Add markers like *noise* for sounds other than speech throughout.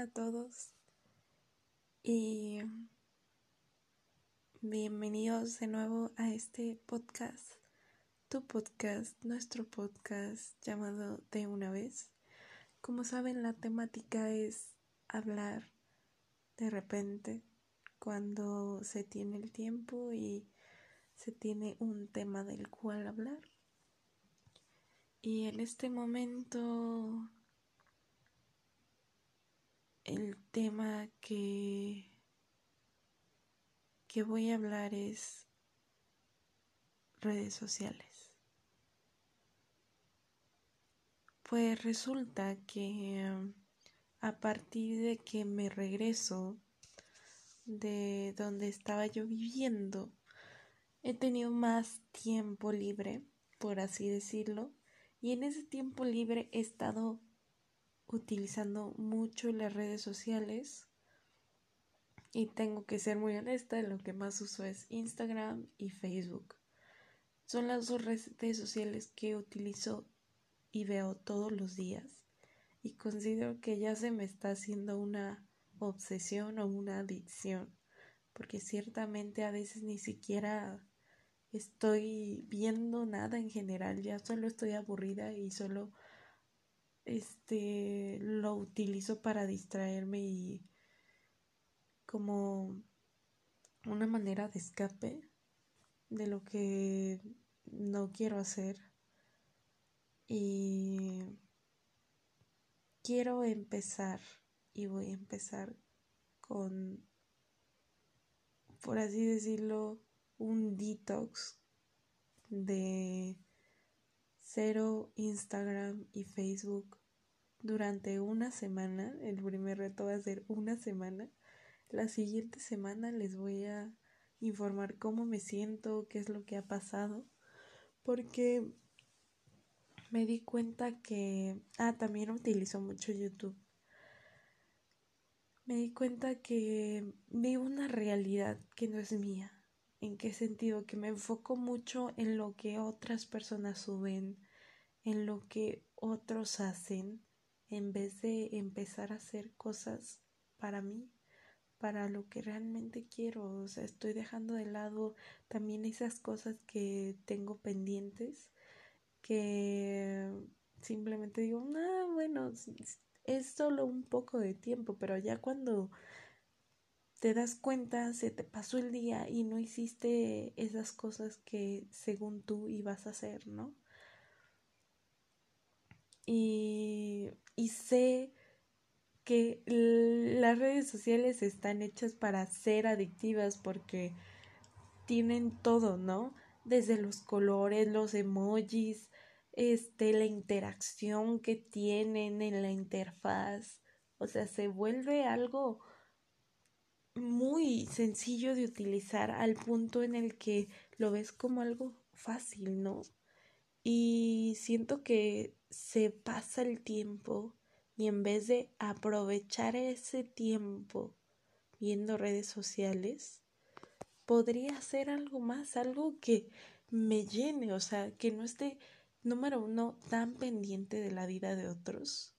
A todos y bienvenidos de nuevo a este podcast, tu podcast, nuestro podcast llamado De una vez. Como saben, la temática es hablar de repente cuando se tiene el tiempo y se tiene un tema del cual hablar. Y en este momento el tema que, que voy a hablar es redes sociales. Pues resulta que a partir de que me regreso de donde estaba yo viviendo, he tenido más tiempo libre, por así decirlo, y en ese tiempo libre he estado utilizando mucho las redes sociales y tengo que ser muy honesta, lo que más uso es Instagram y Facebook. Son las dos redes sociales que utilizo y veo todos los días y considero que ya se me está haciendo una obsesión o una adicción porque ciertamente a veces ni siquiera estoy viendo nada en general, ya solo estoy aburrida y solo este lo utilizo para distraerme y como una manera de escape de lo que no quiero hacer. Y quiero empezar y voy a empezar con por así decirlo un detox de cero Instagram y Facebook durante una semana. El primer reto va a ser una semana. La siguiente semana les voy a informar cómo me siento, qué es lo que ha pasado, porque me di cuenta que... Ah, también utilizo mucho YouTube. Me di cuenta que vivo una realidad que no es mía ¿En qué sentido? Que me enfoco mucho en lo que otras personas suben, en lo que otros hacen, en vez de empezar a hacer cosas para mí, para lo que realmente quiero. O sea, estoy dejando de lado también esas cosas que tengo pendientes, que simplemente digo, ah, bueno, es solo un poco de tiempo, pero ya cuando te das cuenta, se te pasó el día y no hiciste esas cosas que según tú ibas a hacer, ¿no? Y, y sé que las redes sociales están hechas para ser adictivas porque tienen todo, ¿no? Desde los colores, los emojis, este, la interacción que tienen en la interfaz. O sea, se vuelve algo muy sencillo de utilizar al punto en el que lo ves como algo fácil, ¿no? Y siento que se pasa el tiempo y en vez de aprovechar ese tiempo viendo redes sociales, podría hacer algo más, algo que me llene, o sea, que no esté, número uno, tan pendiente de la vida de otros.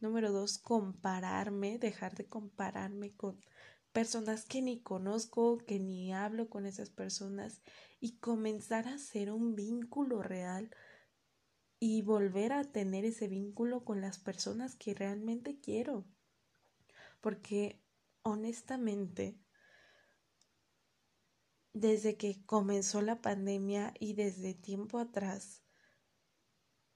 Número dos, compararme, dejar de compararme con personas que ni conozco, que ni hablo con esas personas y comenzar a hacer un vínculo real y volver a tener ese vínculo con las personas que realmente quiero. Porque honestamente, desde que comenzó la pandemia y desde tiempo atrás,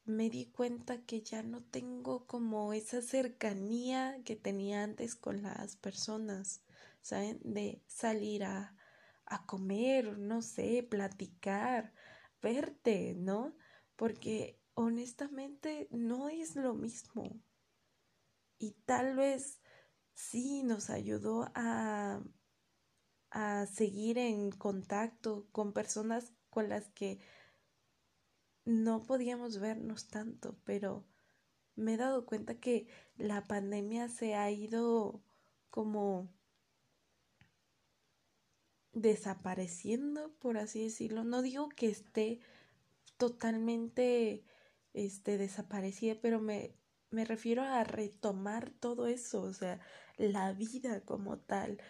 me di cuenta que ya no tengo como esa cercanía que tenía antes con las personas. De salir a, a comer, no sé, platicar, verte, ¿no? Porque honestamente no es lo mismo. Y tal vez sí nos ayudó a, a seguir en contacto con personas con las que no podíamos vernos tanto, pero me he dado cuenta que la pandemia se ha ido como desapareciendo, por así decirlo. No digo que esté totalmente este desaparecida, pero me me refiero a retomar todo eso, o sea, la vida como tal,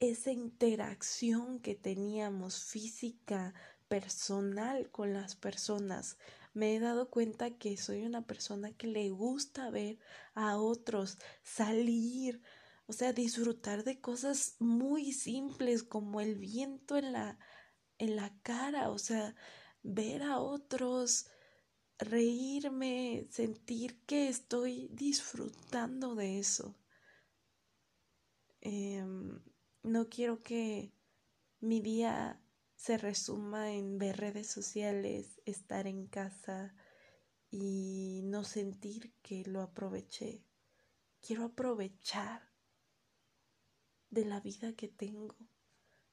esa interacción que teníamos física, personal con las personas. Me he dado cuenta que soy una persona que le gusta ver a otros salir, o sea, disfrutar de cosas muy simples como el viento en la en la cara, o sea, ver a otros reírme, sentir que estoy disfrutando de eso. Em, no quiero que mi día se resuma en ver redes sociales, estar en casa y no sentir que lo aproveché. Quiero aprovechar de la vida que tengo.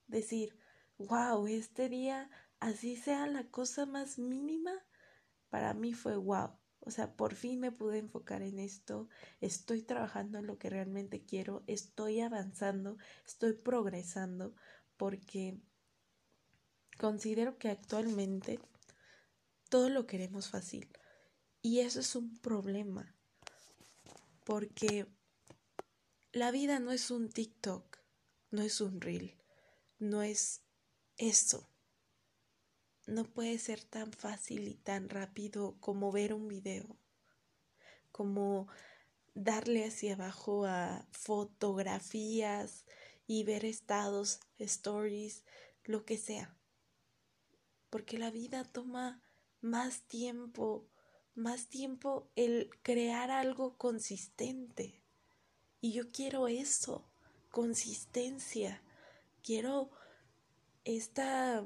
Decir, wow, este día, así sea la cosa más mínima, para mí fue wow. O sea, por fin me pude enfocar en esto, estoy trabajando en lo que realmente quiero, estoy avanzando, estoy progresando, porque considero que actualmente todo lo queremos fácil. Y eso es un problema, porque la vida no es un TikTok, no es un reel, no es eso no puede ser tan fácil y tan rápido como ver un video, como darle hacia abajo a fotografías y ver estados, stories, lo que sea. Porque la vida toma más tiempo, más tiempo el crear algo consistente. Y yo quiero eso, consistencia. Quiero esta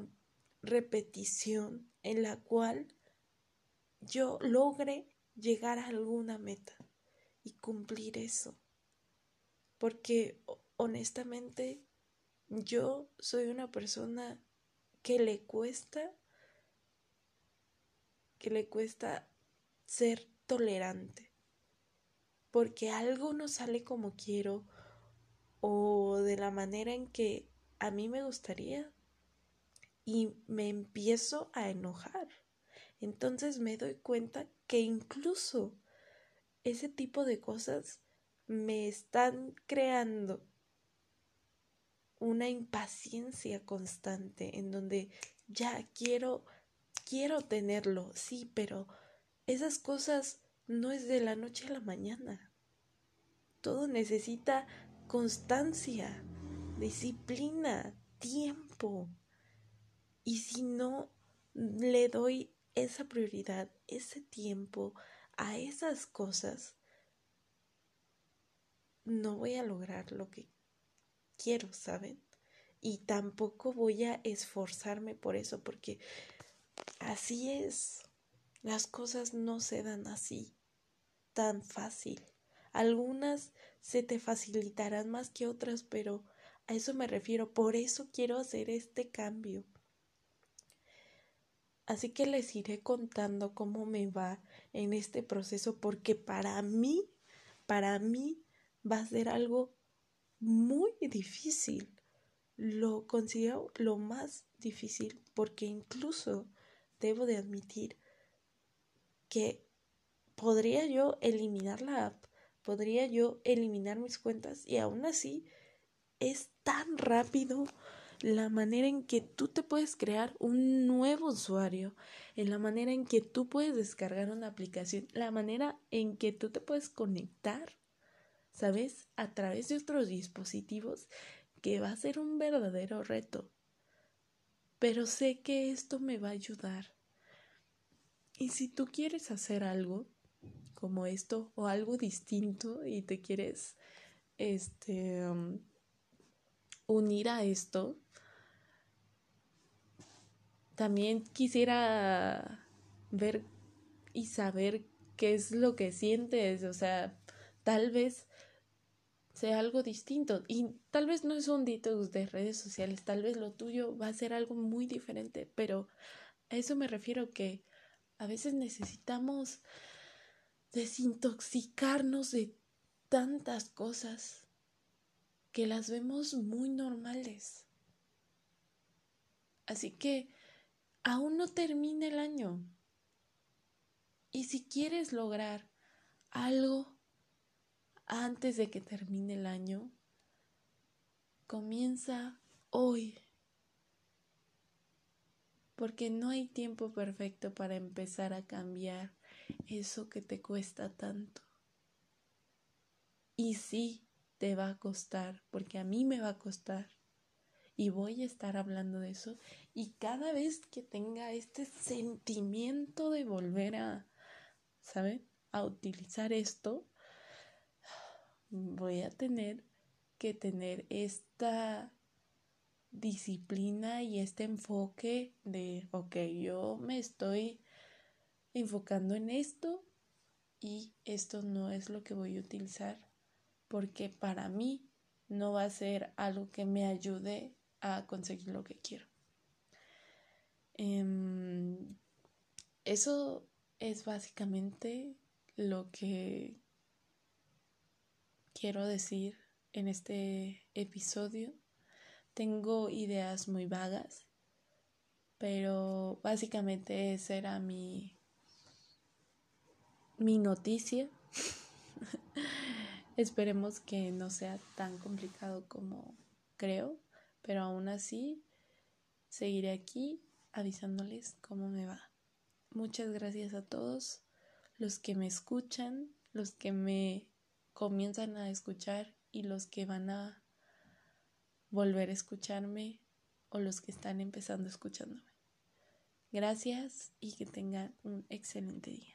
repetición en la cual yo logre llegar a alguna meta y cumplir eso. Porque honestamente yo soy una persona que le cuesta que le cuesta ser tolerante. Porque algo no sale como quiero o de la manera en que a mí me gustaría y me empiezo a enojar. Entonces me doy cuenta que incluso ese tipo de cosas me están creando una impaciencia constante en donde ya quiero quiero tenerlo, sí, pero esas cosas no es de la noche a la mañana. Todo necesita constancia, disciplina, tiempo. Y si no le doy esa prioridad, ese tiempo a esas cosas, no voy a lograr lo que quiero, ¿saben? Y tampoco voy a esforzarme por eso, porque así es. Las cosas no se dan así, tan fácil. Algunas se te facilitarán más que otras, pero a eso me refiero. Por eso quiero hacer este cambio. Así que les iré contando cómo me va en este proceso porque para mí, para mí va a ser algo muy difícil. Lo considero lo más difícil porque incluso debo de admitir que podría yo eliminar la app, podría yo eliminar mis cuentas y aún así es tan rápido la manera en que tú te puedes crear un nuevo usuario, en la manera en que tú puedes descargar una aplicación, la manera en que tú te puedes conectar, ¿sabes? A través de otros dispositivos, que va a ser un verdadero reto. Pero sé que esto me va a ayudar. Y si tú quieres hacer algo como esto o algo distinto y te quieres este um, unir a esto, también quisiera ver y saber qué es lo que sientes, o sea, tal vez sea algo distinto. Y tal vez no es un detox de redes sociales, tal vez lo tuyo va a ser algo muy diferente, pero a eso me refiero que a veces necesitamos desintoxicarnos de tantas cosas que las vemos muy normales. Así que aún no termina el año. Y si quieres lograr algo antes de que termine el año, comienza hoy. Porque no hay tiempo perfecto para empezar a cambiar eso que te cuesta tanto. Y sí, te va a costar, porque a mí me va a costar. Y voy a estar hablando de eso. Y cada vez que tenga este sentimiento de volver a, ¿saben? A utilizar esto, voy a tener que tener esta disciplina y este enfoque de, ok, yo me estoy enfocando en esto y esto no es lo que voy a utilizar porque para mí no va a ser algo que me ayude a conseguir lo que quiero. Em, eso es básicamente lo que quiero decir en este episodio. Tengo ideas muy vagas, pero básicamente esa era mi, mi noticia. *laughs* Esperemos que no sea tan complicado como creo, pero aún así seguiré aquí avisándoles cómo me va. Muchas gracias a todos los que me escuchan, los que me comienzan a escuchar y los que van a volver a escucharme o los que están empezando escuchándome. Gracias y que tengan un excelente día.